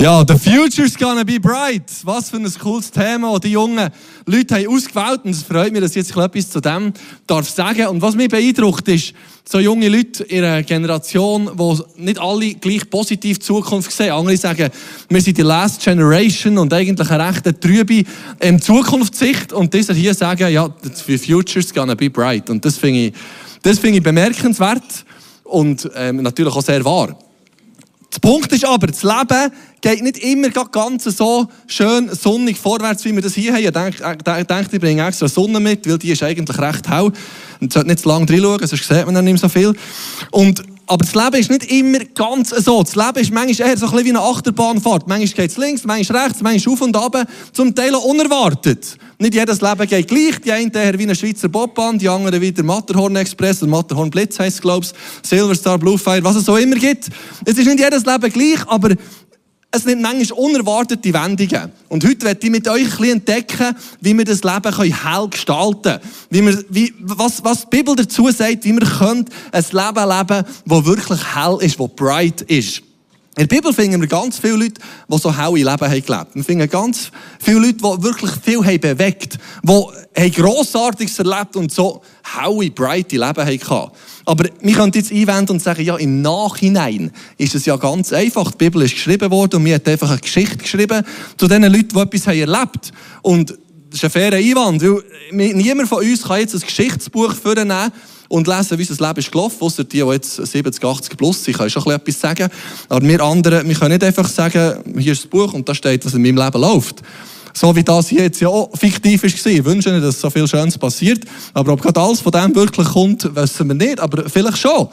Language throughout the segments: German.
Ja, the future's gonna be bright. Was für ein cooles Thema, das die jungen Leute haben ausgewählt. Und es freut mich, dass ich jetzt etwas zu dem darf sagen. Und was mich beeindruckt ist, so junge Leute in einer Generation, wo nicht alle gleich positiv die Zukunft sehen. Andere sagen, wir sind die Last Generation und eigentlich eine recht trübe ähm, Zukunftssicht. Und diese hier sagen, ja, the future's gonna be bright. Und das finde ich, das finde ich bemerkenswert und ähm, natürlich auch sehr wahr. Der Punkt ist aber, das Leben geht nicht immer ganz so schön sonnig vorwärts, wie wir das hier haben. Ich denke, ich, ich bringe extra Sonne mit, weil die ist eigentlich recht hell. Man sollte nicht zu lange reinschauen, sonst sieht man dann nicht so viel. Und aber das Leben ist nicht immer ganz so. Das Leben ist manchmal eher so ein bisschen wie eine Achterbahnfahrt. Manchmal geht es links, manchmal rechts, manchmal auf und ab. Zum Teil auch unerwartet. Nicht jedes Leben geht gleich. Die einen eher wie eine Schweizer Bobbahn, die anderen wie der Matterhorn Express, der Matterhorn Blitz heisst, glaube ich, Silverstar, Bluefire, was es so immer gibt. Es ist nicht jedes Leben gleich, aber es nimmt manchmal unerwartete Wendungen. Und heute werde ich mit euch ein bisschen entdecken, wie wir das Leben hell gestalten können. Wie wir, wie, was, was die Bibel dazu sagt, wie wir können ein Leben leben das wirklich hell ist, das bright ist. In der Bibel finden wir ganz viele Leute, die so helle Leben haben gelebt. Wir finden ganz viele Leute, die wirklich viel haben bewegt, die Grossartiges erlebt und so helle, bright Leben hatten. Aber wir können jetzt einwenden und sagen, ja, im Nachhinein ist es ja ganz einfach. Die Bibel ist geschrieben worden und mir hat einfach eine Geschichte geschrieben zu den Leuten, die etwas haben erlebt Und das ist ein fairer Einwand, niemand von uns kann jetzt ein Geschichtsbuch vornehmen und lesen, wie unser Leben ist gelaufen, ausser die, die jetzt 70, 80 plus sind, können schon etwas sagen. Aber wir anderen, wir können nicht einfach sagen, hier ist das Buch und da steht, was in meinem Leben läuft. So wie das hier jetzt ja auch fiktiv war. Ich wünsche nicht, dass so viel Schönes passiert. Aber ob gerade alles von dem wirklich kommt, wissen wir nicht. Aber vielleicht schon.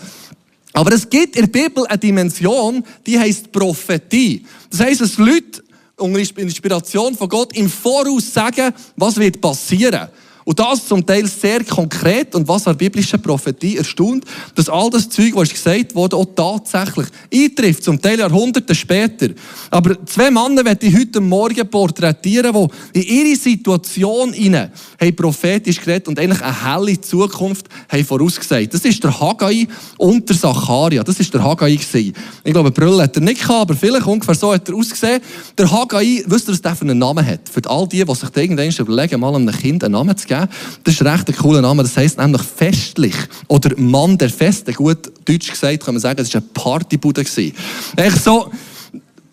Aber es gibt in der Bibel eine Dimension, die heißt Prophetie. Das heißt, dass Leute unter Inspiration von Gott im Voraus sagen, was wird passieren. Und das zum Teil sehr konkret und was an biblischer Prophetie erstaunt, dass all das Zeug, was gesagt wurde, auch tatsächlich eintrifft, zum Teil Jahrhunderte später. Aber zwei Männer werde heute Morgen porträtieren, die in ihre Situation hinein prophetisch geredet und eigentlich eine helle Zukunft haben vorausgesagt. Das ist der Haggai und der Zacharia. Das ist der Haggai gewesen. Ich glaube, Brille hat er nicht gehabt, aber vielleicht ungefähr so hat er ausgesehen. Der Haggai, wisst ihr, was der für einen Namen hat? Für all die, die sich irgendwann überlegen, mal einem Kind einen Namen zu geben geben. Das ist recht ein cooler Name. Das heisst nämlich festlich. Oder Mann der Feste. Gut Deutsch gesagt kann man sagen, es war eine Partybude. Echt so,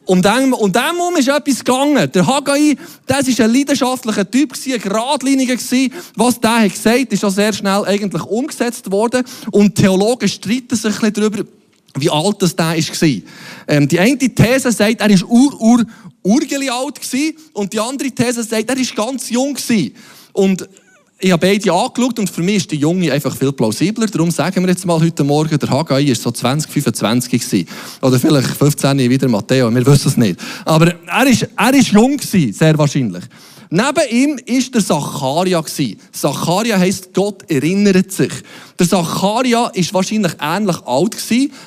um den, um den herum ist etwas gegangen. Der Haggai, das war ein leidenschaftlicher Typ, ein geradliniger. Was der hat gesagt, ist auch sehr schnell eigentlich umgesetzt worden. Und Theologen streiten sich ein darüber, wie alt das der war. Ähm, die eine These sagt, er war ur, ur, urgeli alt und die andere These sagt, er war ganz jung. Und ich habe beide angeschaut und für mich ist der Junge einfach viel plausibler. Darum sagen wir jetzt mal heute Morgen, der Haggai war so 20, 25 gewesen. Oder vielleicht 15 wieder Matteo, wir wissen es nicht. Aber er ist, ist jung gewesen, sehr wahrscheinlich. Neben ihm war der Zacharia. Zacharia heisst, Gott erinnert sich. Der Zacharia war wahrscheinlich ähnlich alt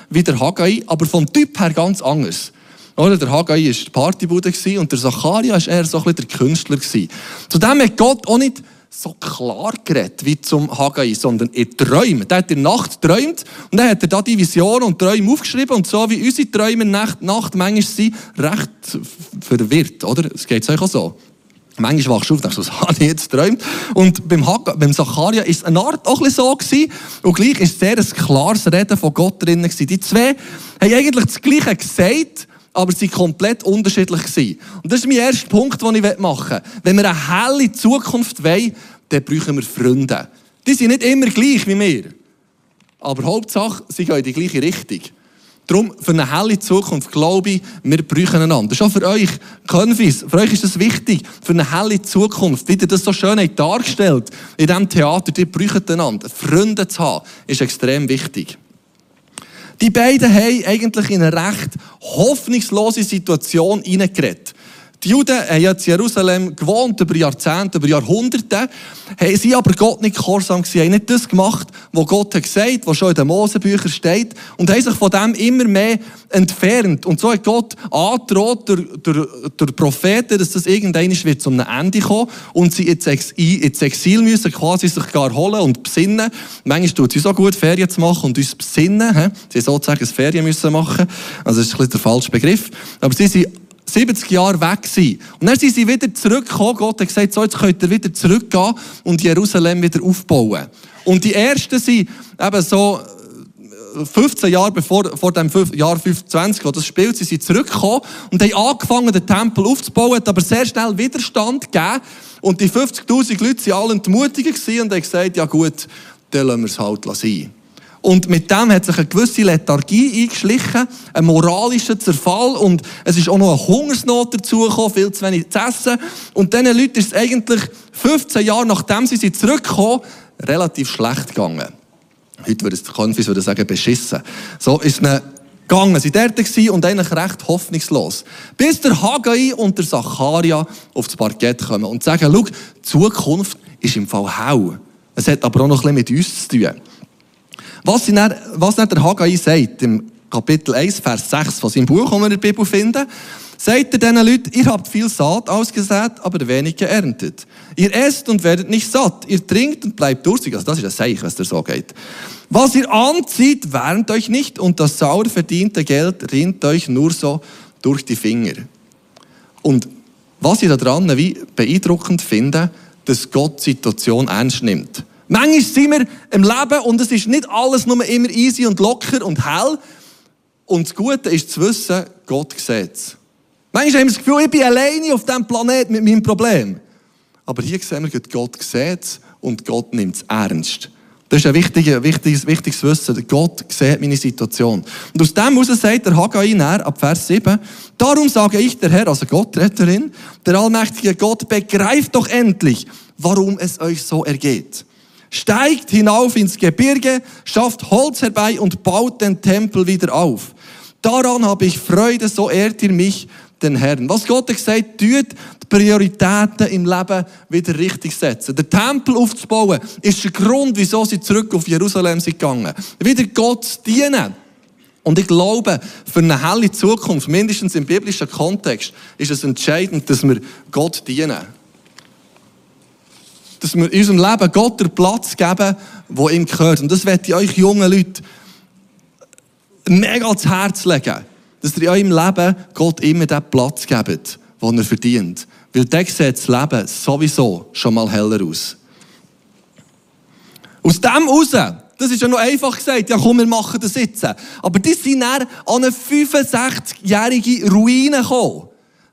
wie der Haggai, aber vom Typ her ganz anders. Oder? Der Haggai war Partybude und der Zacharia war eher so ein bisschen der Künstler. Zudem hat Gott auch nicht so klar geredet wie zum Haggai, sondern in Träumen. Der hat in der Nacht geträumt und dann hat er da die Vision und Träume aufgeschrieben und so wie unsere Träume der Nacht manchmal sind, recht verwirrt, oder? Es geht euch auch so. Manchmal wachst du auf und denkst, was habe ich jetzt geträumt? Und beim, Haggai, beim Zacharia war es eine Art auch ein so gewesen. Und gleich war sehr ein klares Reden von Gott drin. Die zwei haben eigentlich das Gleiche gesagt, aber sie komplett unterschiedlich. Und das ist mein erster Punkt, den ich machen will. Wenn wir eine helle Zukunft wollen, dann brauchen wir Freunde. Die sind nicht immer gleich wie wir. Aber Hauptsache, sie gehen in die gleiche Richtung. Darum, für eine helle Zukunft glaube ich, wir brauchen einander. Schon für euch, Konfis, für euch ist das wichtig. Für eine helle Zukunft, wie ihr das so schön dargestellt in diesem Theater, die brauchen einander. Freunde zu haben, ist extrem wichtig. Die beiden haben eigentlich in eine recht hoffnungslose Situation hineingeredet. Die Juden haben ja in Jerusalem gewohnt, über Jahrzehnte, über Jahrhunderte, haben sie aber Gott nicht gehorsam gewesen, haben nicht das gemacht, was Gott hat gesagt, was schon in den Mosebüchern steht, und haben sich von dem immer mehr entfernt. Und so hat Gott angedroht durch, durch, durch Propheten, dass das irgendwann wird zum Ende kommen und sie ins Exil, ins Exil müssen, quasi sich gar holen und besinnen. Manchmal tut es so gut, Ferien zu machen und uns besinnen. He? Sie sozusagen Ferien müssen machen. Also das ist ein bisschen der falsche Begriff. Aber sie sind 70 Jahre weg gewesen. Und dann sind sie wieder zurückgekommen. Gott hat gesagt, so, jetzt könnt ihr wieder zurückgehen und Jerusalem wieder aufbauen. Und die ersten sind eben so 15 Jahre bevor vor dem Jahr 25, wo das spielt, sie sind zurückgekommen und haben angefangen, den Tempel aufzubauen, hat aber sehr schnell Widerstand gegeben. Und die 50.000 Leute waren alle entmutigt und haben gesagt, ja gut, dann lassen wir es halt sein. Und mit dem hat sich eine gewisse Lethargie eingeschlichen, ein moralischer Zerfall und es ist auch noch eine Hungersnot dazugekommen, viel zu wenig zu essen. Und diesen Leuten ist es eigentlich 15 Jahre nachdem sie zurückgekommen relativ schlecht gegangen. Heute würde es Konfis würde sagen, beschissen. So ist es gegangen. Sie waren dort und eigentlich recht hoffnungslos. Bis der Haggai und der Zacharia das Parkett kommen und sagen, schau, die Zukunft ist im Fall hell. Es hat aber auch noch ein bisschen mit uns zu tun. Was, dann, was dann der Haggai sagt, im Kapitel 1, Vers 6 von seinem Buch, das wir in der Bibel finden, sagt er diesen Leuten, ihr habt viel Saat ausgesät, aber wenig geerntet. Ihr esst und werdet nicht satt. Ihr trinkt und bleibt durstig. Also das ist ein Zeichen, was der so geht. Was ihr anzieht, wärmt euch nicht und das sauer verdiente Geld rinnt euch nur so durch die Finger. Und was ich daran wie beeindruckend finde, dass Gott die Situation ernst nimmt. Manchmal sind wir im Leben und es ist nicht alles nur immer easy und locker und hell. Und das Gute ist zu wissen, Gott sieht es. Manchmal haben wir das Gefühl, ich bin alleine auf diesem Planeten mit meinem Problem. Aber hier sehen wir, Gott sieht es und Gott nimmt es ernst. Das ist ein wichtiges, wichtiges, wichtiges Wissen. Gott sieht meine Situation. Und aus dem heraus sagt der Haggai näher, ab Vers 7, Darum sage ich, der Herr, also Gott, Retterin, der allmächtige Gott, begreift doch endlich, warum es euch so ergeht. Steigt hinauf ins Gebirge, schafft Holz herbei und baut den Tempel wieder auf. Daran habe ich Freude, so ehrt ihr mich, den Herrn. Was Gott hat gesagt, tut die Prioritäten im Leben wieder richtig setzen. Der Tempel aufzubauen, ist der Grund, wieso sie zurück auf Jerusalem sind gegangen. Wieder Gott dienen. Und ich glaube, für eine helle Zukunft, mindestens im biblischen Kontext, ist es entscheidend, dass wir Gott dienen. Dass wir in unserem Leben Gott den Platz geben, wo ihm gehört. Und das werde ich euch jungen Leute mega ans Herz legen dass ihr in eurem Leben Gott immer den Platz gebt, den er verdient. Weil der sieht das Leben sowieso schon mal heller aus. Aus dem raus, das ist ja noch einfach gesagt, ja komm, wir machen das jetzt. Aber die sind dann an eine 65-jährige Ruine gekommen.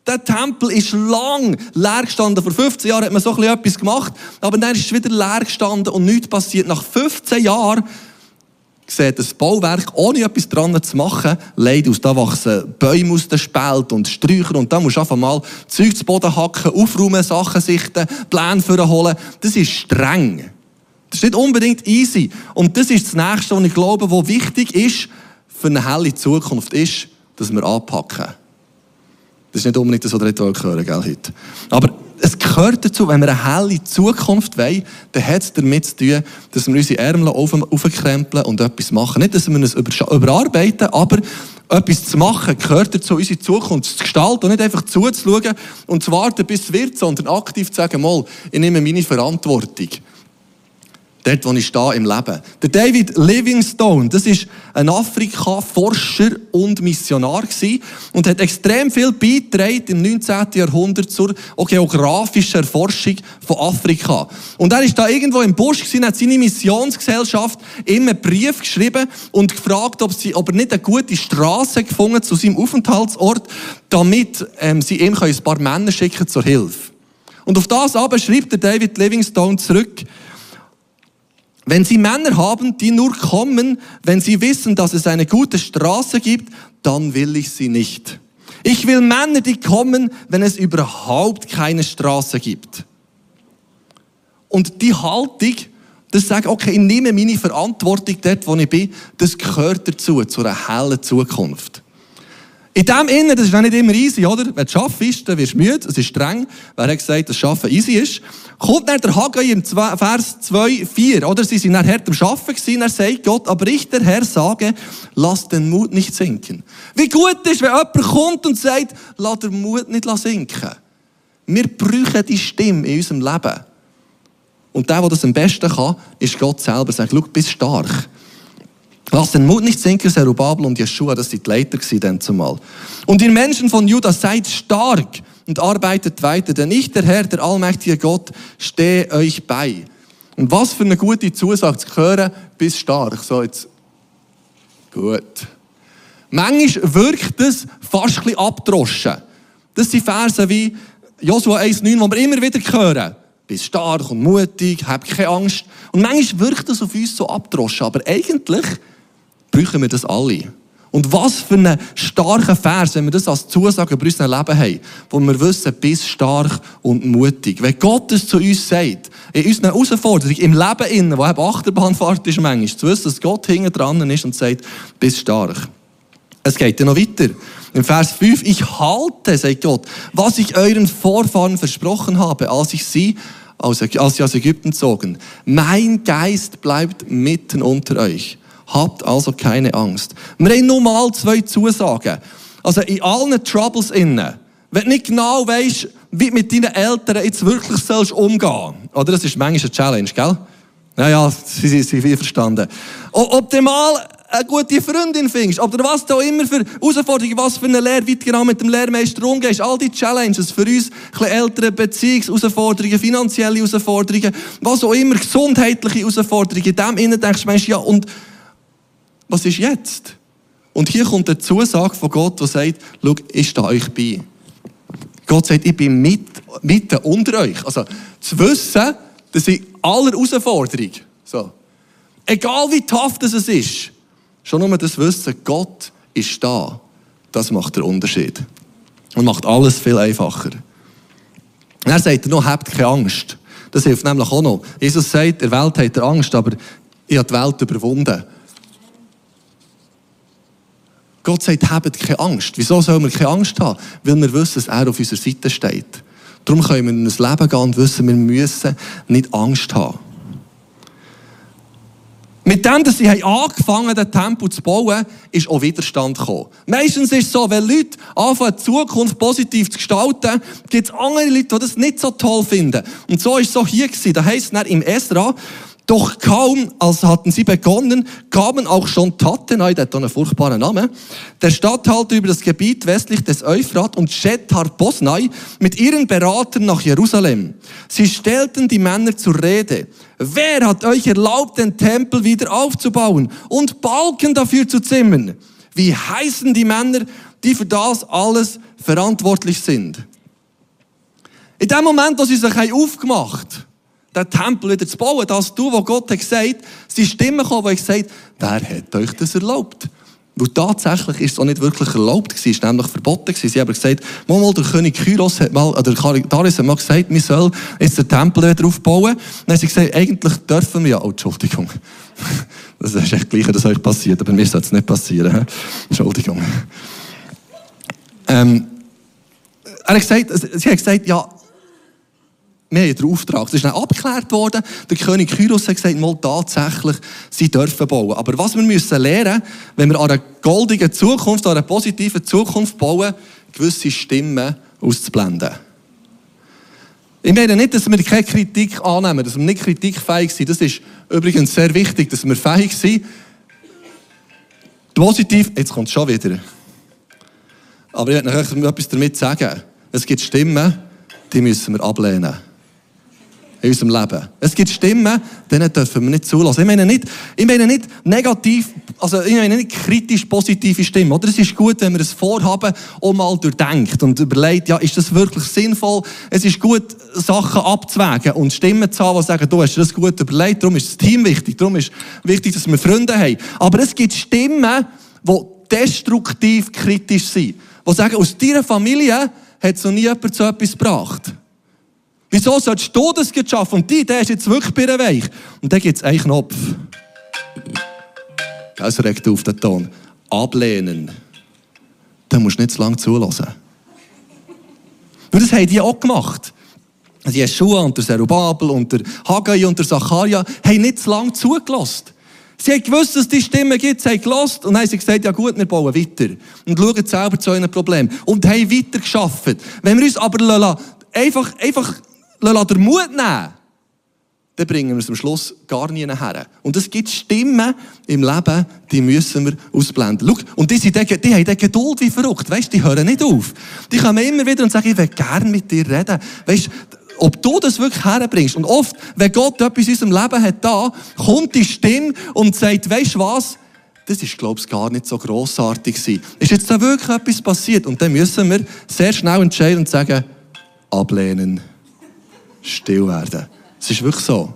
Der Tempel ist lang leer gestanden. Vor 15 Jahren hat man so etwas gemacht, aber dann ist es wieder leer gestanden und nichts passiert. Nach 15 Jahren sieht das Bauwerk, ohne etwas dran zu machen, leid aus. Da wachsen Bäume aus dem Spalt und Sträucher und da musst du einfach mal Zeug zu Boden hacken, aufräumen, Sachen sichten, Pläne holen. Das ist streng. Das ist nicht unbedingt easy. Und das ist das Nächste, was ich glaube, was wichtig ist für eine helle Zukunft, ist, dass wir anpacken. Das ist nicht unbedingt das, was ihr heute hören gell, heute. Aber es gehört dazu, wenn wir eine helle Zukunft wollen, dann hat es damit zu tun, dass wir unsere Ärmel aufkrempeln und etwas machen. Nicht, dass wir es überarbeiten, aber etwas zu machen gehört dazu, unsere Zukunft zu gestalten und nicht einfach zuzuschauen und zu warten, bis es wird, sondern aktiv zu sagen, mal, ich nehme meine Verantwortung. Dort, wo ich stehe im Leben. Der David Livingstone, das ist ein Afrika-Forscher und Missionar gewesen und hat extrem viel beigetragen im 19. Jahrhundert zur geografischen Erforschung von Afrika. Und er ist da irgendwo im Busch gewesen, hat seine Missionsgesellschaft ihm einen Brief geschrieben und gefragt, ob, sie, ob er nicht eine gute Straße gefunden zu seinem Aufenthaltsort, damit ähm, sie ihm ein paar Männer schicken zur Hilfe. Und auf das aber schreibt der David Livingstone zurück, wenn Sie Männer haben, die nur kommen, wenn sie wissen, dass es eine gute Straße gibt, dann will ich sie nicht. Ich will Männer, die kommen, wenn es überhaupt keine Straße gibt. Und die Haltung, das sagt, okay, ich nehme meine Verantwortung dort, wo ich bin, das gehört dazu, zu einer hellen Zukunft. In dem Innen, das ist auch nicht immer easy, oder? Wenn du arbeitest, dann wirst du müde, es ist streng. Wer hat gesagt, dass Arbeiten easy ist? Kommt dann der Haggai im Vers 2, 4, oder? Sie sind hart am Arbeiten gewesen, er sagt Gott, aber ich, der Herr, sage, lass den Mut nicht sinken. Wie gut ist, wenn jemand kommt und sagt, lass den Mut nicht sinken. Wir brauchen die Stimme in unserem Leben. Und der, der das am besten kann, ist Gott selber. Sagt, schau, bist stark. Lass den Mut nicht sinken, Zerubabel und Jeschua, das sind die Leiter dann zumal. Und ihr Menschen von Juda, seid stark und arbeitet weiter, denn ich, der Herr, der allmächtige Gott, stehe euch bei. Und was für eine gute Zusage zu hören, bist stark. So, jetzt. Gut. Manchmal wirkt es fast ein bisschen abdroschen. Das sind Verse wie Josua 1,9, wo wir immer wieder hören. Bist stark und mutig, hab keine Angst. Und manchmal wirkt das auf uns so abdroschen, aber eigentlich brauchen wir das alle. Und was für einen starken Vers, wenn wir das als Zusage über unser Leben haben, wo wir wissen, bist stark und mutig. Wenn Gott es zu uns sagt, in unseren Herausforderungen, im Leben innen, wo eben Achterbahnfahrt ist manchmal, zu wissen, dass Gott hinten dran ist und sagt, bist stark. Es geht ja noch weiter. Im Vers 5, ich halte, sagt Gott, was ich euren Vorfahren versprochen habe, als ich sie als sie aus Ägypten zogen. Mein Geist bleibt mitten unter euch. Habt also keine Angst. Wir haben nur mal zwei Zusagen. Also in allen Troubles innen, wenn du nicht genau weißt, wie du mit deinen Eltern jetzt wirklich sollst umgehen oder das ist manchmal eine Challenge, gell? Ja, ja, sie sind sie, verstanden. Ob du mal eine gute Freundin findest, oder was da immer für Herausforderungen, was für eine Lehre, wie du genau mit dem Lehrmeister umgehst, all die Challenges für uns, ältere Beziehungsherausforderungen, finanzielle Herausforderungen, was auch immer, gesundheitliche Herausforderungen, in dem innen denkst du, ja, und was ist jetzt? Und hier kommt eine Zusage von Gott, der sagt, schau, ich stehe euch bei. Gott sagt, ich bin mit, mitten unter euch. Also, zu wissen, dass ich aller Herausforderung, so, egal wie tough das ist, schon nur das Wissen, Gott ist da, das macht den Unterschied. Und macht alles viel einfacher. Er sagt noch, habt keine Angst. Das hilft nämlich auch noch. Jesus sagt, der Welt hat er Angst, aber ich habe die Welt überwunden. Gott sagt, habt keine Angst. Wieso sollen wir keine Angst haben? Weil wir wissen, dass er auf unserer Seite steht. Darum können wir in ein Leben gehen und wissen, wir müssen nicht Angst haben. Mit dem, dass sie angefangen haben, den Tempel zu bauen, ist auch Widerstand gekommen. Meistens ist es so, wenn Leute anfangen, die Zukunft positiv zu gestalten, gibt es andere Leute, die das nicht so toll finden. Und so ist es so hier gewesen. Da heisst es im Esra, doch kaum, als hatten sie begonnen, kamen auch schon Tattenai, der hat einen furchtbaren Namen, der Statthalter über das Gebiet westlich des Euphrat und Shethar Bosnai mit ihren Beratern nach Jerusalem. Sie stellten die Männer zur Rede. Wer hat euch erlaubt, den Tempel wieder aufzubauen und Balken dafür zu zimmern? Wie heißen die Männer, die für das alles verantwortlich sind? In dem Moment, wo sie sich aufgemacht haben, den Tempel wieder zu bauen, dass du, wo Gott hat gesagt, sind Stimmen gekommen, die gesagt wer hat euch das erlaubt? Weil tatsächlich ist es auch nicht wirklich erlaubt gewesen, es war nämlich verboten gewesen. Sie haben gesagt, mal, mal der König Kyros hat mal, oder Darius hat mal gesagt, wir sollen jetzt den Tempel wieder aufbauen. Dann haben sie gesagt, eigentlich dürfen wir ja, oh, Entschuldigung. Das ist echt gleich, dass euch passiert, aber mir soll es nicht passieren. Entschuldigung. Ähm, er hat gesagt, sie hat gesagt, ja, wir haben den Auftrag. Das ist dann abgeklärt worden. Der König Kyros hat gesagt, mal tatsächlich, sie dürfen bauen. Aber was wir müssen lernen, wenn wir an einer goldigen Zukunft, an einer positiven Zukunft bauen, gewisse Stimmen auszublenden. Ich meine nicht, dass wir keine Kritik annehmen, dass wir nicht kritikfähig sind. Das ist übrigens sehr wichtig, dass wir fähig sind. Positiv, jetzt kommt es schon wieder. Aber ich möchte noch etwas damit sagen. Es gibt Stimmen, die müssen wir ablehnen in unserem Leben. Es gibt Stimmen, denen dürfen wir nicht zulassen. Ich meine nicht, ich meine nicht negativ, also ich meine nicht kritisch positive Stimmen. Oder es ist gut, wenn wir ein Vorhaben auch mal durchdenkt und überlegt, ja, ist das wirklich sinnvoll? Es ist gut, Sachen abzuwägen und Stimmen zu haben, die sagen, du hast das gut überlegt, darum ist das Team wichtig, darum ist wichtig, dass wir Freunde haben. Aber es gibt Stimmen, die destruktiv kritisch sind. Die sagen, aus deiner Familie hat so nie jemand so etwas gebracht. Wieso sollst du das schaffen? Und die Idee ist jetzt wirklich bei weich. Und dann gibt es einen Knopf. Das regt auf den Ton. Ablehnen. Dann musst du nicht zu lange zulassen. Und das haben die auch gemacht. Die Jeschua und der Zerubabel und der Haggai und der Zacharia haben nicht zu lange zugelassen. Sie haben gewusst, dass es die Stimme gibt, sie haben gelassen und haben sie gesagt, ja gut, wir bauen weiter. Und schauen selber zu einem Problem. Und haben weiter geschafft. Wenn wir uns aber einfach, einfach den Mut nehmen dann bringen wir es am Schluss gar nie her. Und es gibt Stimmen im Leben, die müssen wir ausblenden. Schau, und die, sind, die, die haben die Geduld wie verrückt. Weißt, die hören nicht auf. Die kommen immer wieder und sagen, ich will gerne mit dir reden. Weißt, ob du das wirklich herbringst. Und oft, wenn Gott etwas in unserem Leben hat da, kommt die Stimme und sagt, weißt du was? Das ist, glaube ich, gar nicht so grossartig gewesen. Ist jetzt da wirklich etwas passiert? Und dann müssen wir sehr schnell entscheiden und sagen, ablehnen, still werden. Es ist wirklich so.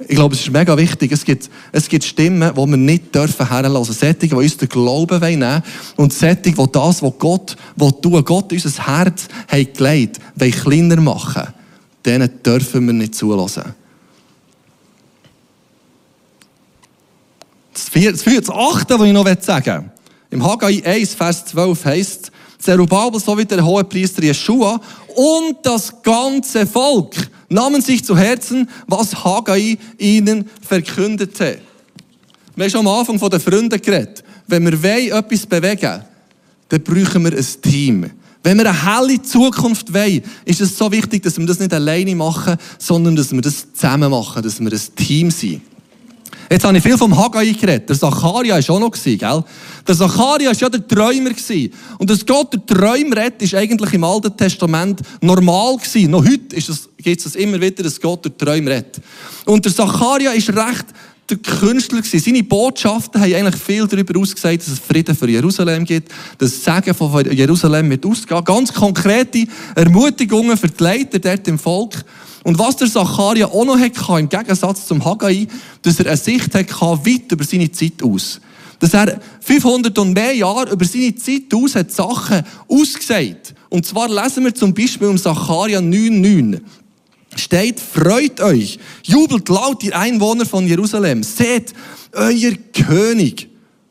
Ich glaube, es ist mega wichtig. Es gibt, es gibt Stimmen, die wir nicht dürfen herlassen. Sättige, die uns den Glauben nehmen wollen. Und Sättige, die das, was Gott tun Gott unser Herz hat gelegt, wollen kleiner machen. Denen dürfen wir nicht zulassen. Das vierte, das achte, was ich noch sagen will. Im Haggai 1, Vers 12 heißt Zerubabel sowie der hohe Priester Jeschua und das ganze Volk nahmen sich zu Herzen, was Haggai ihnen verkündete. Wir haben schon am Anfang von den Freunden geredet. Wenn wir wollen, etwas bewegen dann brauchen wir ein Team. Wenn wir eine helle Zukunft wollen, ist es so wichtig, dass wir das nicht alleine machen, sondern dass wir das zusammen machen, dass wir ein Team sind. Jetzt habe ich viel vom Haggai geredet. Der Zacharia war auch noch, gell? Der Zacharia war ja der Träumer. Und dass Gott der Träumer redet, ist eigentlich im Alten Testament normal gewesen. Noch heute gibt es das immer wieder, dass Gott der Träumer redet. Und der Zacharia ist recht der Künstler gewesen. Seine Botschaften haben eigentlich viel darüber ausgesagt, dass es Frieden für Jerusalem gibt, dass das Segen von Jerusalem mit ausgehen. Ganz konkrete Ermutigungen für die Leiter dort im Volk. Und was der Zacharia auch noch hatte, im Gegensatz zum Haggai, dass er eine Sicht hatte, weit über seine Zeit aus. Dass er 500 und mehr Jahre über seine Zeit aus hat Sachen ausgesagt. Und zwar lesen wir zum Beispiel im Zacharia 9,9 steht, freut euch, jubelt laut, ihr Einwohner von Jerusalem, seht, euer König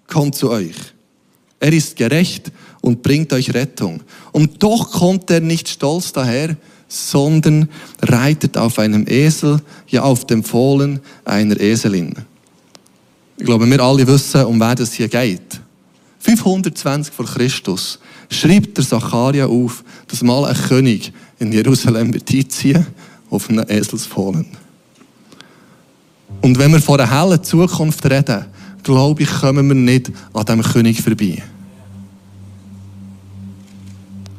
kommt zu euch. Er ist gerecht und bringt euch Rettung. Und doch kommt er nicht stolz daher, sondern reitet auf einem Esel, ja auf dem Fohlen einer Eselin. Ich glaube, wir alle wissen, um wer es hier geht. 520 vor Christus schreibt der Zacharia auf, dass mal ein König in Jerusalem wird einziehen auf einem Eselsfohlen. Und wenn wir von einer hellen Zukunft reden, glaube ich, kommen wir nicht an diesem König vorbei.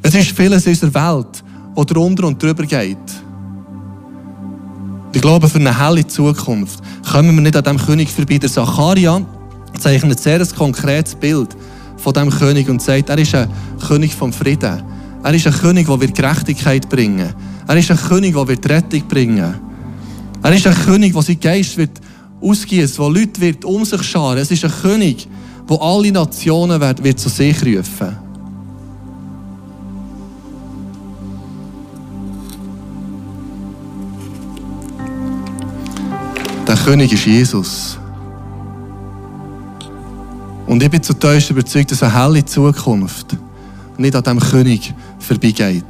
Es ist vieles in unserer Welt, was drunter und drüber geht. Ich glaube, für eine helle Zukunft kommen wir nicht an diesem König vorbei. Der Zacharia zeichnet ein sehr konkretes Bild von diesem König und sagt, er ist ein König vom Frieden. Er ist ein König, der Gerechtigkeit bringen wird. Er ist ein König, der Rettung bringen wird. Er ist ein König, der sein Geist wird ausgießen, wo Leute wird um sich scharen. Es ist ein König, der alle Nationen wird, wird zu sich rufen. König ist Jesus. Und ich bin zutiefst überzeugt, dass eine helle Zukunft nicht an diesem König vorbeigeht.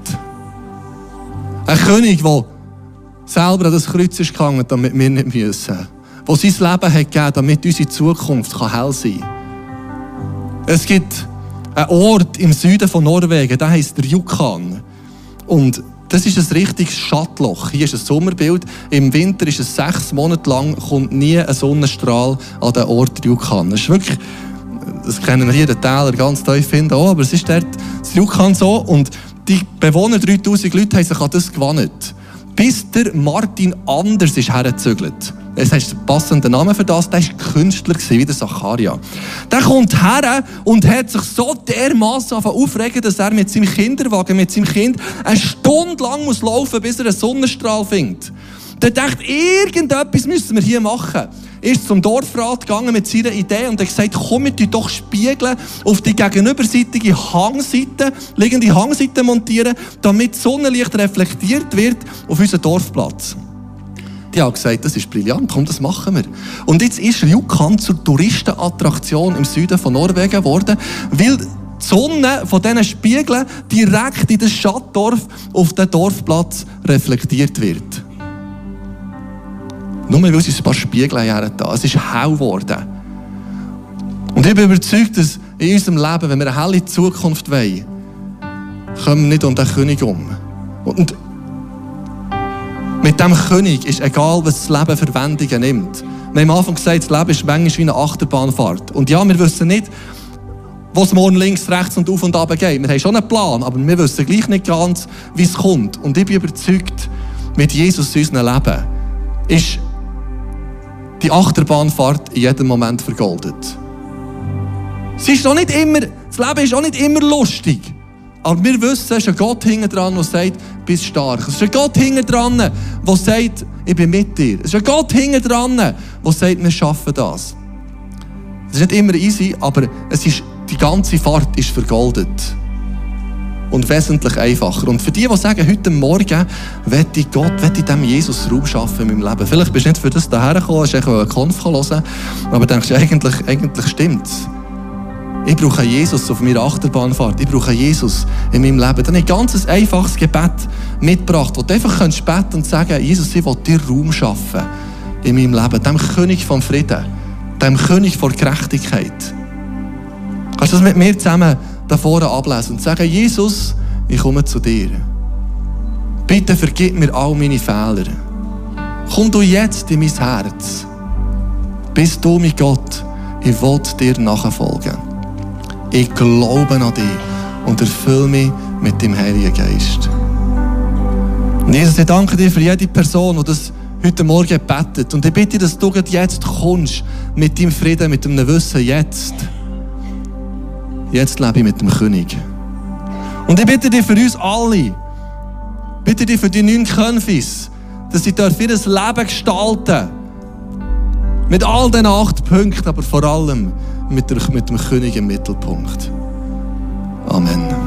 Ein König, der selber an das Kreuz ist gegangen, damit wir nicht müssen. Der sein Leben hat gegeben, damit unsere Zukunft hell sein kann. Es gibt einen Ort im Süden von Norwegen, der heißt der Yukon. Und das ist ein richtiges Schattloch. Hier ist ein Sommerbild. Im Winter ist es sechs Monate lang, kommt nie ein Sonnenstrahl an den Ort Yukon. Das ist wirklich, das kennen hier den Täler ganz tief finden auch, aber es ist dort das Yukon so. Und die Bewohner, 3000 Leute, haben sich an das gewandt. Bis der Martin Anders ist hergezügelt. Es heißt einen passenden Namen für das. Der war Künstler, wie der Zacharia. Der kommt her und hat sich so dermaßen aufregen, dass er mit seinem Kinderwagen, mit seinem Kind, eine Stunde lang muss laufen, bis er einen Sonnenstrahl findet. Der denkt, irgendetwas müssen wir hier machen ist zum Dorfrat gegangen mit seiner Idee und hat gesagt, komm, wir doch spiegeln auf die gegenüberseitige Hangseite, liegende Hangseite montieren, damit Sonnenlicht reflektiert wird auf unseren Dorfplatz. Die haben gesagt, das ist brillant, komm, das machen wir. Und jetzt ist Rjukan zur Touristenattraktion im Süden von Norwegen geworden, weil die Sonne von diesen Spiegeln direkt in das Stadtdorf auf den Dorfplatz reflektiert wird. Nur weil sie ein paar Spiegel haben da. Es ist hell geworden. Und ich bin überzeugt, dass in unserem Leben, wenn wir eine helle Zukunft wollen, kommen wir nicht um den König um. Und Mit dem König ist egal, was das Leben für Wendungen nimmt. Wir haben am Anfang gesagt, das Leben ist manchmal wie eine Achterbahnfahrt. Und ja, wir wissen nicht, wo es morgen links, rechts und auf und ab geht. Wir haben schon einen Plan, aber wir wissen gleich nicht ganz, wie es kommt. Und ich bin überzeugt, mit Jesus in unserem Leben ist die Achterbahnfahrt in jedem Moment vergoldet. Es ist auch nicht immer, das Leben ist auch nicht immer lustig. Aber wir wissen, es ist ein Gott hinten dran, der sagt, bist stark. Es ist ein Gott hinten dran, der sagt, ich bin mit dir. Es ist ein Gott hinten dran, der sagt, wir schaffen das. Es ist nicht immer easy, aber es ist, die ganze Fahrt ist vergoldet. Und wesentlich einfacher. Und für die, die sagen, heute Morgen werde ich Gott, werde ich dem Jesus Raum schaffen in meinem Leben. Vielleicht bist du nicht für das daher gekommen, hast einen Konf hören, aber denkst eigentlich, eigentlich stimmt es. Ich brauche Jesus auf meiner Achterbahnfahrt. Ich brauche Jesus in meinem Leben. Dann ein ganz einfaches Gebet mitgebracht, wo du einfach beten kannst und sagen, Jesus, ich will dir Raum schaffen in meinem Leben. Dem König vom Frieden. Dem König vor Gerechtigkeit. Kannst du das mit mir zusammen da vorne ablesen und sagen, Jesus, ich komme zu dir. Bitte vergib mir all meine Fehler. Komm du jetzt in mein Herz. Bist du, mein Gott, ich will dir nachfolgen. Ich glaube an dich und erfülle mich mit dem Heiligen Geist. Und Jesus, ich danke dir für jede Person, die das heute Morgen betet. Und ich bitte, dass du jetzt kommst mit deinem Frieden, mit dem Wissen, jetzt. Jetzt lebe ich mit dem König. Und ich bitte dich für uns alle, bitte dich für die neun Könfis, dass sie dort ihr Leben gestalten. Mit all den acht Punkten, aber vor allem mit dem König im Mittelpunkt. Amen.